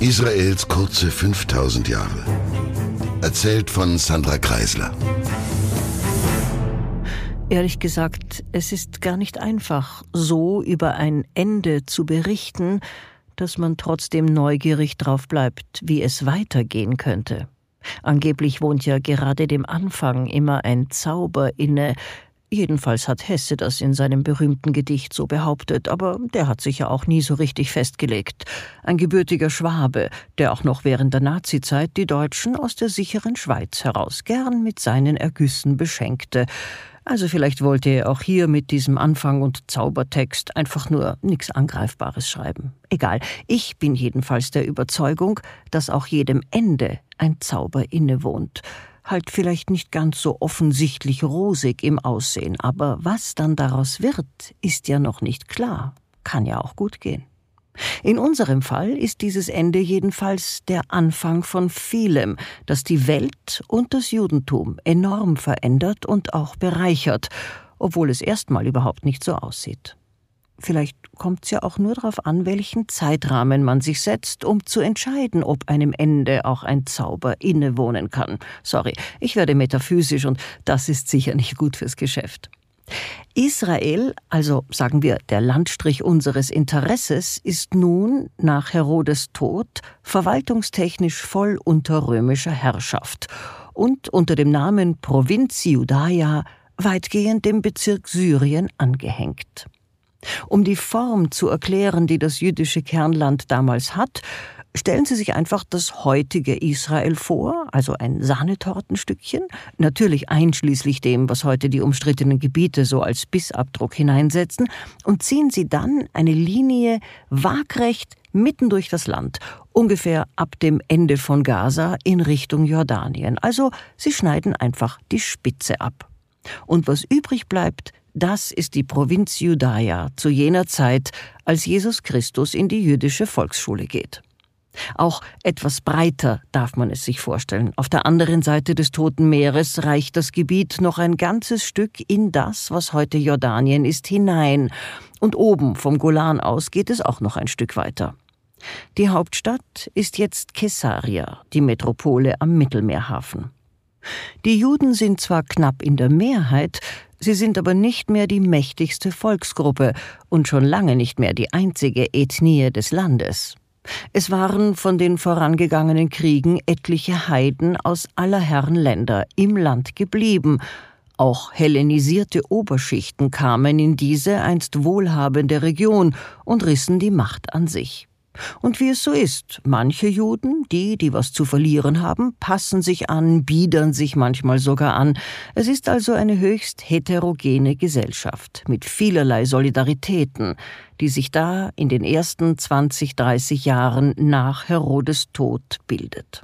Israels kurze 5000 Jahre. Erzählt von Sandra Kreisler. Ehrlich gesagt, es ist gar nicht einfach, so über ein Ende zu berichten, dass man trotzdem neugierig drauf bleibt, wie es weitergehen könnte. Angeblich wohnt ja gerade dem Anfang immer ein Zauber inne, Jedenfalls hat Hesse das in seinem berühmten Gedicht so behauptet, aber der hat sich ja auch nie so richtig festgelegt. Ein gebürtiger Schwabe, der auch noch während der Nazizeit die Deutschen aus der sicheren Schweiz heraus gern mit seinen Ergüssen beschenkte. Also vielleicht wollte er auch hier mit diesem Anfang und Zaubertext einfach nur nichts Angreifbares schreiben. Egal, ich bin jedenfalls der Überzeugung, dass auch jedem Ende ein Zauber innewohnt halt vielleicht nicht ganz so offensichtlich rosig im Aussehen, aber was dann daraus wird, ist ja noch nicht klar. Kann ja auch gut gehen. In unserem Fall ist dieses Ende jedenfalls der Anfang von vielem, das die Welt und das Judentum enorm verändert und auch bereichert, obwohl es erstmal überhaupt nicht so aussieht. Vielleicht kommt es ja auch nur darauf an, welchen Zeitrahmen man sich setzt, um zu entscheiden, ob einem Ende auch ein Zauber innewohnen kann. Sorry, ich werde metaphysisch und das ist sicher nicht gut fürs Geschäft. Israel, also sagen wir der Landstrich unseres Interesses, ist nun nach Herodes Tod verwaltungstechnisch voll unter römischer Herrschaft und unter dem Namen Provinz Judaia weitgehend dem Bezirk Syrien angehängt. Um die Form zu erklären, die das jüdische Kernland damals hat, Stellen Sie sich einfach das heutige Israel vor, also ein Sahnetortenstückchen, natürlich einschließlich dem, was heute die umstrittenen Gebiete so als Bissabdruck hineinsetzen, und ziehen Sie dann eine Linie waagrecht mitten durch das Land, ungefähr ab dem Ende von Gaza in Richtung Jordanien. Also Sie schneiden einfach die Spitze ab. Und was übrig bleibt, das ist die Provinz Judaia zu jener Zeit, als Jesus Christus in die jüdische Volksschule geht. Auch etwas breiter darf man es sich vorstellen. Auf der anderen Seite des Toten Meeres reicht das Gebiet noch ein ganzes Stück in das, was heute Jordanien ist, hinein. Und oben vom Golan aus geht es auch noch ein Stück weiter. Die Hauptstadt ist jetzt Caesarea, die Metropole am Mittelmeerhafen. Die Juden sind zwar knapp in der Mehrheit, Sie sind aber nicht mehr die mächtigste Volksgruppe und schon lange nicht mehr die einzige Ethnie des Landes. Es waren von den vorangegangenen Kriegen etliche Heiden aus aller Herren Länder im Land geblieben, auch hellenisierte Oberschichten kamen in diese einst wohlhabende Region und rissen die Macht an sich. Und wie es so ist, manche Juden, die, die was zu verlieren haben, passen sich an, biedern sich manchmal sogar an. Es ist also eine höchst heterogene Gesellschaft mit vielerlei Solidaritäten, die sich da in den ersten 20, 30 Jahren nach Herodes Tod bildet.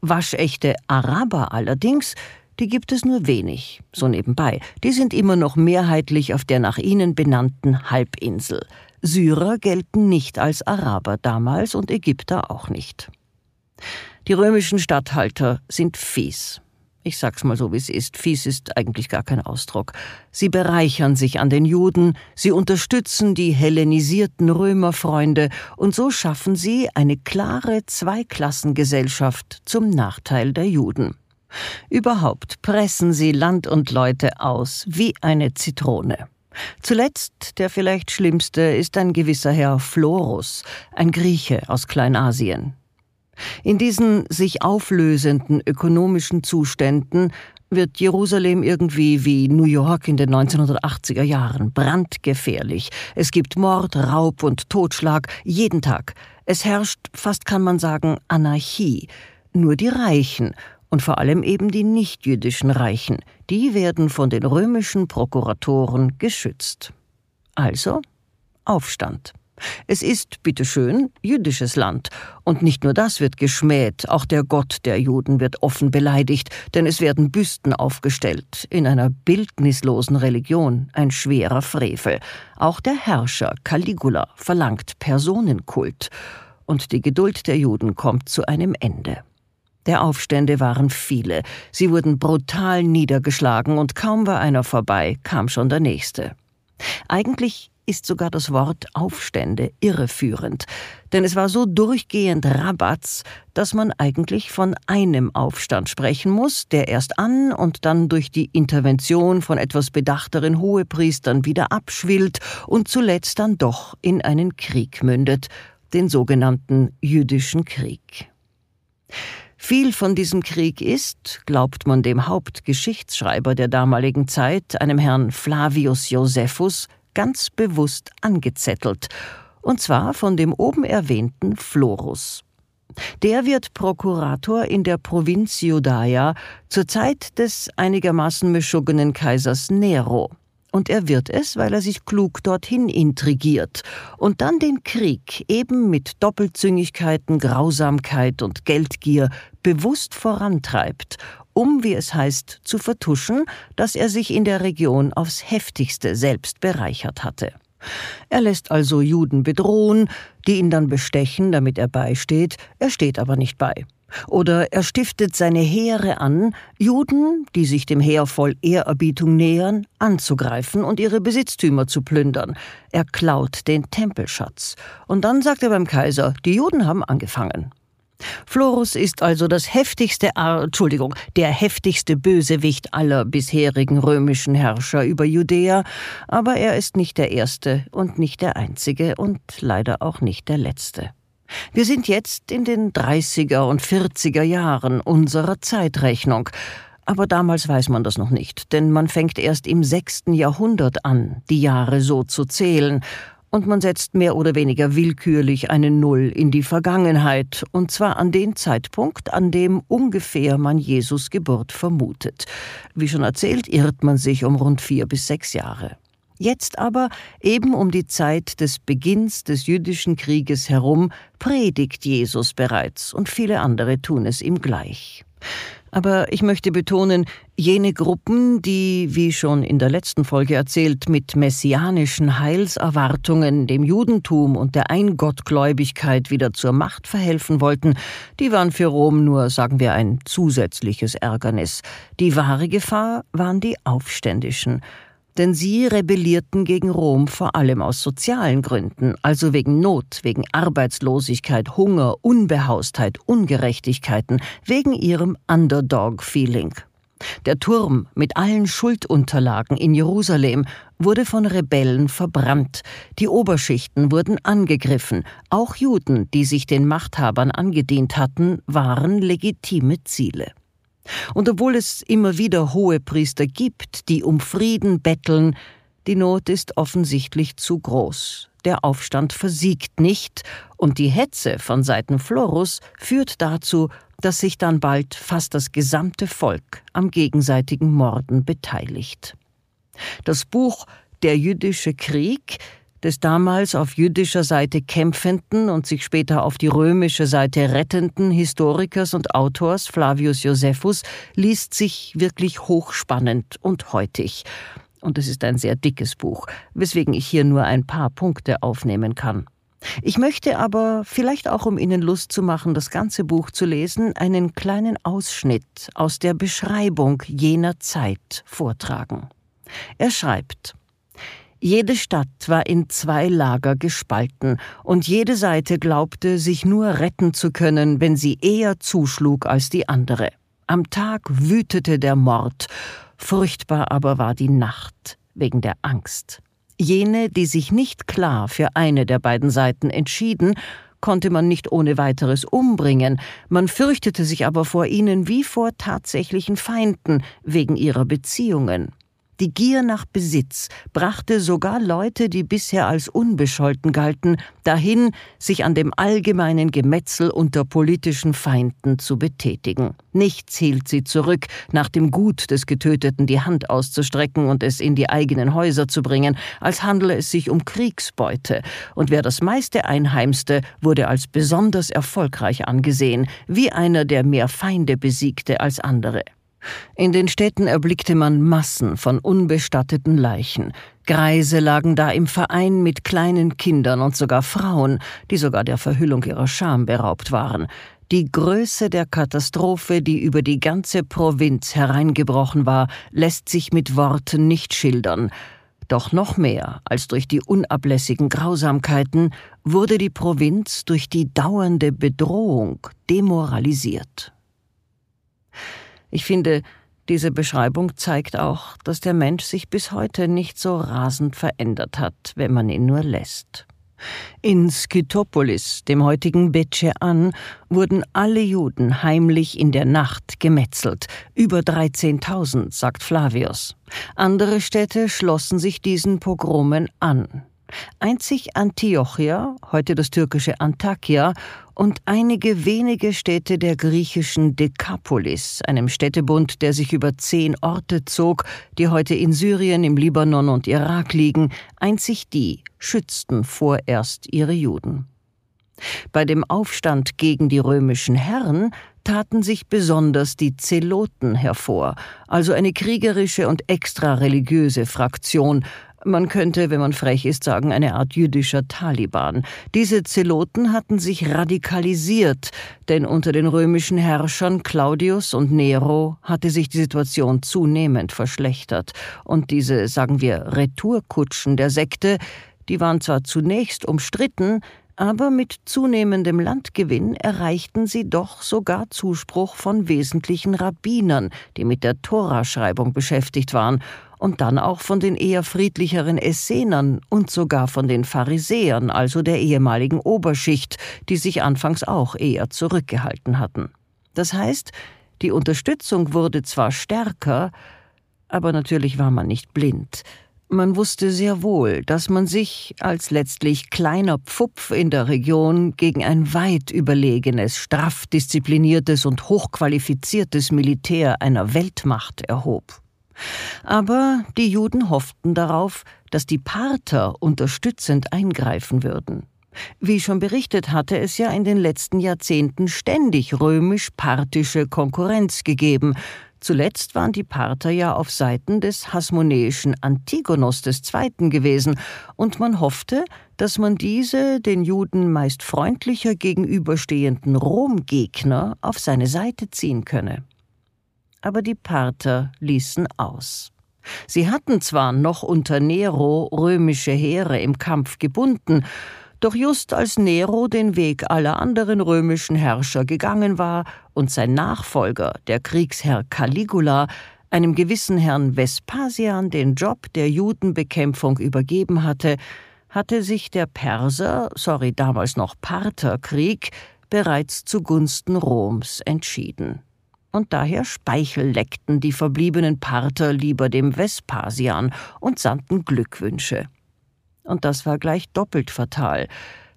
Waschechte Araber allerdings, die gibt es nur wenig, so nebenbei. Die sind immer noch mehrheitlich auf der nach ihnen benannten Halbinsel. Syrer gelten nicht als Araber damals und Ägypter auch nicht. Die römischen Statthalter sind fies. Ich sag's mal so, wie es ist. Fies ist eigentlich gar kein Ausdruck. Sie bereichern sich an den Juden, sie unterstützen die hellenisierten Römerfreunde und so schaffen sie eine klare Zweiklassengesellschaft zum Nachteil der Juden. Überhaupt pressen sie Land und Leute aus wie eine Zitrone. Zuletzt, der vielleicht schlimmste, ist ein gewisser Herr Florus, ein Grieche aus Kleinasien. In diesen sich auflösenden ökonomischen Zuständen wird Jerusalem irgendwie wie New York in den 1980er Jahren brandgefährlich. Es gibt Mord, Raub und Totschlag jeden Tag. Es herrscht, fast kann man sagen, Anarchie. Nur die Reichen und vor allem eben die nichtjüdischen Reichen, die werden von den römischen Prokuratoren geschützt. Also Aufstand. Es ist, bitteschön, jüdisches Land. Und nicht nur das wird geschmäht, auch der Gott der Juden wird offen beleidigt, denn es werden Büsten aufgestellt, in einer bildnislosen Religion, ein schwerer Frevel. Auch der Herrscher Caligula verlangt Personenkult. Und die Geduld der Juden kommt zu einem Ende. Der Aufstände waren viele, sie wurden brutal niedergeschlagen und kaum war einer vorbei, kam schon der nächste. Eigentlich ist sogar das Wort Aufstände irreführend, denn es war so durchgehend Rabatz, dass man eigentlich von einem Aufstand sprechen muss, der erst an und dann durch die Intervention von etwas bedachteren Hohepriestern wieder abschwillt und zuletzt dann doch in einen Krieg mündet, den sogenannten jüdischen Krieg. Viel von diesem Krieg ist, glaubt man dem Hauptgeschichtsschreiber der damaligen Zeit, einem Herrn Flavius Josephus, ganz bewusst angezettelt, und zwar von dem oben erwähnten Florus. Der wird Prokurator in der Provinz Judaia zur Zeit des einigermaßen meschuggenen Kaisers Nero und er wird es, weil er sich klug dorthin intrigiert und dann den Krieg eben mit Doppelzüngigkeiten, Grausamkeit und Geldgier bewusst vorantreibt, um, wie es heißt, zu vertuschen, dass er sich in der Region aufs heftigste selbst bereichert hatte. Er lässt also Juden bedrohen, die ihn dann bestechen, damit er beisteht, er steht aber nicht bei. Oder er stiftet seine Heere an, Juden, die sich dem Heer voll Ehrerbietung nähern, anzugreifen und ihre Besitztümer zu plündern. Er klaut den Tempelschatz. Und dann sagt er beim Kaiser, die Juden haben angefangen. Florus ist also das heftigste, Ar Entschuldigung, der heftigste Bösewicht aller bisherigen römischen Herrscher über Judäa, aber er ist nicht der erste und nicht der einzige und leider auch nicht der letzte. Wir sind jetzt in den 30er und 40er Jahren unserer Zeitrechnung. Aber damals weiß man das noch nicht, denn man fängt erst im sechsten Jahrhundert an, die Jahre so zu zählen, und man setzt mehr oder weniger willkürlich eine Null in die Vergangenheit, und zwar an den Zeitpunkt, an dem ungefähr man Jesus Geburt vermutet. Wie schon erzählt, irrt man sich um rund vier bis sechs Jahre. Jetzt aber, eben um die Zeit des Beginns des jüdischen Krieges herum, predigt Jesus bereits und viele andere tun es ihm gleich. Aber ich möchte betonen, jene Gruppen, die, wie schon in der letzten Folge erzählt, mit messianischen Heilserwartungen dem Judentum und der Eingottgläubigkeit wieder zur Macht verhelfen wollten, die waren für Rom nur, sagen wir, ein zusätzliches Ärgernis. Die wahre Gefahr waren die Aufständischen, denn sie rebellierten gegen Rom vor allem aus sozialen Gründen, also wegen Not, wegen Arbeitslosigkeit, Hunger, Unbehaustheit, Ungerechtigkeiten, wegen ihrem Underdog-Feeling. Der Turm mit allen Schuldunterlagen in Jerusalem wurde von Rebellen verbrannt, die Oberschichten wurden angegriffen, auch Juden, die sich den Machthabern angedient hatten, waren legitime Ziele. Und obwohl es immer wieder hohe Priester gibt, die um Frieden betteln, die Not ist offensichtlich zu groß. Der Aufstand versiegt nicht, und die Hetze von Seiten Florus führt dazu, dass sich dann bald fast das gesamte Volk am gegenseitigen Morden beteiligt. Das Buch Der jüdische Krieg des damals auf jüdischer Seite kämpfenden und sich später auf die römische Seite rettenden Historikers und Autors Flavius Josephus liest sich wirklich hochspannend und heutig. Und es ist ein sehr dickes Buch, weswegen ich hier nur ein paar Punkte aufnehmen kann. Ich möchte aber, vielleicht auch um Ihnen Lust zu machen, das ganze Buch zu lesen, einen kleinen Ausschnitt aus der Beschreibung jener Zeit vortragen. Er schreibt jede Stadt war in zwei Lager gespalten, und jede Seite glaubte, sich nur retten zu können, wenn sie eher zuschlug als die andere. Am Tag wütete der Mord, furchtbar aber war die Nacht wegen der Angst. Jene, die sich nicht klar für eine der beiden Seiten entschieden, konnte man nicht ohne weiteres umbringen, man fürchtete sich aber vor ihnen wie vor tatsächlichen Feinden wegen ihrer Beziehungen. Die Gier nach Besitz brachte sogar Leute, die bisher als unbescholten galten, dahin, sich an dem allgemeinen Gemetzel unter politischen Feinden zu betätigen. Nichts hielt sie zurück, nach dem Gut des Getöteten die Hand auszustrecken und es in die eigenen Häuser zu bringen, als handle es sich um Kriegsbeute, und wer das meiste einheimste, wurde als besonders erfolgreich angesehen, wie einer, der mehr Feinde besiegte als andere. In den Städten erblickte man Massen von unbestatteten Leichen. Greise lagen da im Verein mit kleinen Kindern und sogar Frauen, die sogar der Verhüllung ihrer Scham beraubt waren. Die Größe der Katastrophe, die über die ganze Provinz hereingebrochen war, lässt sich mit Worten nicht schildern. Doch noch mehr als durch die unablässigen Grausamkeiten wurde die Provinz durch die dauernde Bedrohung demoralisiert. Ich finde, diese Beschreibung zeigt auch, dass der Mensch sich bis heute nicht so rasend verändert hat, wenn man ihn nur lässt. In Skytopolis, dem heutigen Betschean, wurden alle Juden heimlich in der Nacht gemetzelt. Über 13.000, sagt Flavius. Andere Städte schlossen sich diesen Pogromen an. Einzig Antiochia, heute das türkische Antakya, und einige wenige Städte der griechischen Dekapolis, einem Städtebund, der sich über zehn Orte zog, die heute in Syrien, im Libanon und Irak liegen, einzig die schützten vorerst ihre Juden. Bei dem Aufstand gegen die römischen Herren taten sich besonders die Zeloten hervor, also eine kriegerische und extrareligiöse Fraktion, man könnte, wenn man frech ist, sagen, eine Art jüdischer Taliban. Diese Zeloten hatten sich radikalisiert, denn unter den römischen Herrschern Claudius und Nero hatte sich die Situation zunehmend verschlechtert. Und diese, sagen wir, Retourkutschen der Sekte, die waren zwar zunächst umstritten, aber mit zunehmendem Landgewinn erreichten sie doch sogar Zuspruch von wesentlichen Rabbinern, die mit der Toraschreibung beschäftigt waren und dann auch von den eher friedlicheren Essenern und sogar von den Pharisäern, also der ehemaligen Oberschicht, die sich anfangs auch eher zurückgehalten hatten. Das heißt, die Unterstützung wurde zwar stärker, aber natürlich war man nicht blind. Man wusste sehr wohl, dass man sich als letztlich kleiner Pfupf in der Region gegen ein weit überlegenes, straff diszipliniertes und hochqualifiziertes Militär einer Weltmacht erhob. Aber die Juden hofften darauf, dass die Parther unterstützend eingreifen würden. Wie schon berichtet, hatte es ja in den letzten Jahrzehnten ständig römisch-parthische Konkurrenz gegeben. Zuletzt waren die Parther ja auf Seiten des hasmonäischen Antigonos II. gewesen, und man hoffte, dass man diese den Juden meist freundlicher gegenüberstehenden Romgegner auf seine Seite ziehen könne aber die Parther ließen aus. Sie hatten zwar noch unter Nero römische Heere im Kampf gebunden, doch just als Nero den Weg aller anderen römischen Herrscher gegangen war und sein Nachfolger, der Kriegsherr Caligula, einem gewissen Herrn Vespasian den Job der Judenbekämpfung übergeben hatte, hatte sich der Perser, sorry damals noch Partherkrieg, bereits zugunsten Roms entschieden und daher Speichel leckten die verbliebenen Parther lieber dem Vespasian und sandten Glückwünsche. Und das war gleich doppelt fatal,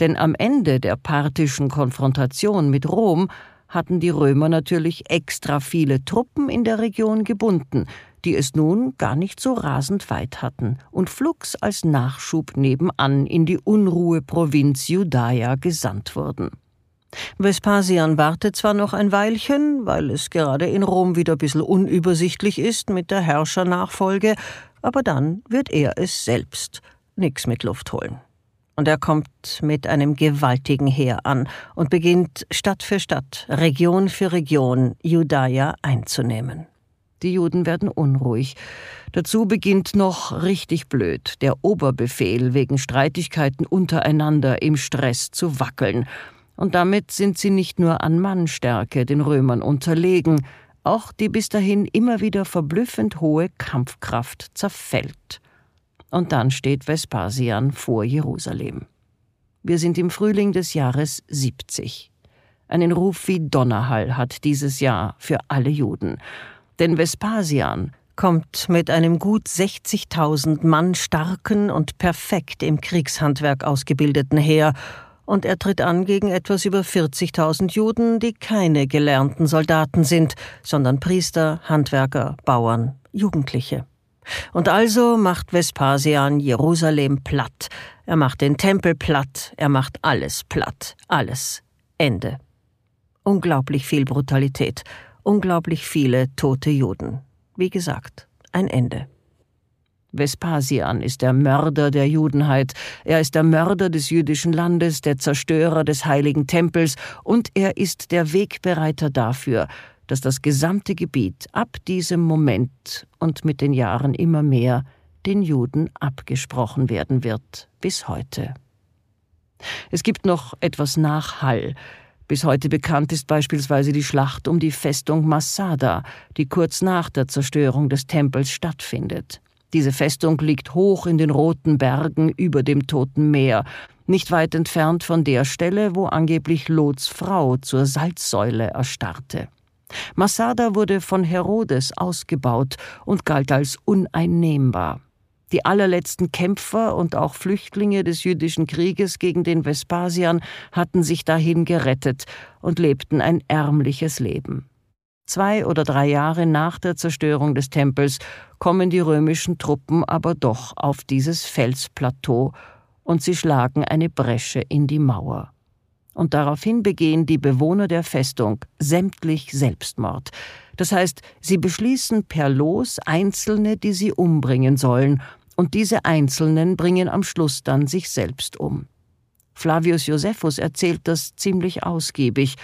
denn am Ende der parthischen Konfrontation mit Rom hatten die Römer natürlich extra viele Truppen in der Region gebunden, die es nun gar nicht so rasend weit hatten und flugs als Nachschub nebenan in die Unruheprovinz Judaia gesandt wurden. Vespasian wartet zwar noch ein Weilchen, weil es gerade in Rom wieder ein bisschen unübersichtlich ist mit der Herrschernachfolge, aber dann wird er es selbst. Nix mit Luft holen. Und er kommt mit einem gewaltigen Heer an und beginnt Stadt für Stadt, Region für Region Judaia einzunehmen. Die Juden werden unruhig. Dazu beginnt noch richtig blöd der Oberbefehl wegen Streitigkeiten untereinander im Stress zu wackeln und damit sind sie nicht nur an Mannstärke den Römern unterlegen, auch die bis dahin immer wieder verblüffend hohe Kampfkraft zerfällt. Und dann steht Vespasian vor Jerusalem. Wir sind im Frühling des Jahres 70. Einen Ruf wie Donnerhall hat dieses Jahr für alle Juden. Denn Vespasian kommt mit einem gut 60.000 Mann starken und perfekt im Kriegshandwerk ausgebildeten Heer und er tritt an gegen etwas über 40.000 Juden, die keine gelernten Soldaten sind, sondern Priester, Handwerker, Bauern, Jugendliche. Und also macht Vespasian Jerusalem platt, er macht den Tempel platt, er macht alles platt, alles. Ende. Unglaublich viel Brutalität, unglaublich viele tote Juden. Wie gesagt, ein Ende. Vespasian ist der Mörder der Judenheit, er ist der Mörder des jüdischen Landes, der Zerstörer des heiligen Tempels, und er ist der Wegbereiter dafür, dass das gesamte Gebiet ab diesem Moment und mit den Jahren immer mehr den Juden abgesprochen werden wird, bis heute. Es gibt noch etwas Nachhall. Bis heute bekannt ist beispielsweise die Schlacht um die Festung Masada, die kurz nach der Zerstörung des Tempels stattfindet. Diese Festung liegt hoch in den Roten Bergen über dem Toten Meer, nicht weit entfernt von der Stelle, wo angeblich Lots Frau zur Salzsäule erstarrte. Masada wurde von Herodes ausgebaut und galt als uneinnehmbar. Die allerletzten Kämpfer und auch Flüchtlinge des jüdischen Krieges gegen den Vespasian hatten sich dahin gerettet und lebten ein ärmliches Leben. Zwei oder drei Jahre nach der Zerstörung des Tempels kommen die römischen Truppen aber doch auf dieses Felsplateau und sie schlagen eine Bresche in die Mauer. Und daraufhin begehen die Bewohner der Festung sämtlich Selbstmord. Das heißt, sie beschließen per Los Einzelne, die sie umbringen sollen, und diese Einzelnen bringen am Schluss dann sich selbst um. Flavius Josephus erzählt das ziemlich ausgiebig,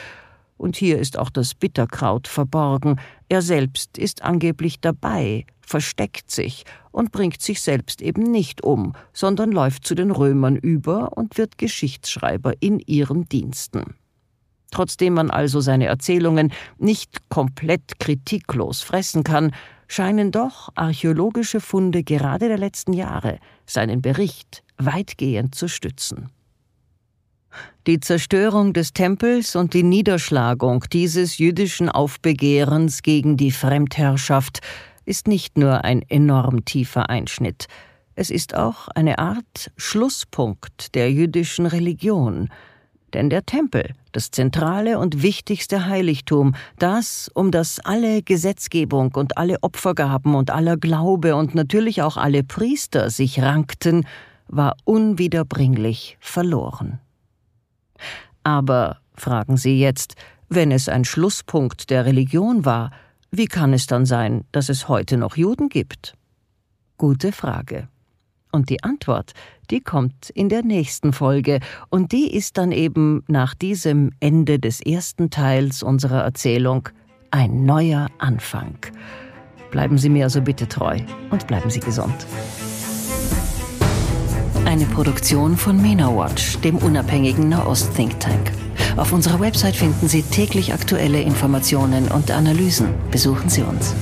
und hier ist auch das Bitterkraut verborgen. Er selbst ist angeblich dabei, versteckt sich und bringt sich selbst eben nicht um, sondern läuft zu den Römern über und wird Geschichtsschreiber in ihren Diensten. Trotzdem man also seine Erzählungen nicht komplett kritiklos fressen kann, scheinen doch archäologische Funde gerade der letzten Jahre seinen Bericht weitgehend zu stützen. Die Zerstörung des Tempels und die Niederschlagung dieses jüdischen Aufbegehrens gegen die Fremdherrschaft ist nicht nur ein enorm tiefer Einschnitt, es ist auch eine Art Schlusspunkt der jüdischen Religion, denn der Tempel, das zentrale und wichtigste Heiligtum, das, um das alle Gesetzgebung und alle Opfergaben und aller Glaube und natürlich auch alle Priester sich rankten, war unwiederbringlich verloren. Aber, fragen Sie jetzt, wenn es ein Schlusspunkt der Religion war, wie kann es dann sein, dass es heute noch Juden gibt? Gute Frage. Und die Antwort, die kommt in der nächsten Folge, und die ist dann eben nach diesem Ende des ersten Teils unserer Erzählung ein neuer Anfang. Bleiben Sie mir also bitte treu und bleiben Sie gesund. Eine Produktion von MENA Watch, dem unabhängigen Nahost-Think Tank. Auf unserer Website finden Sie täglich aktuelle Informationen und Analysen. Besuchen Sie uns.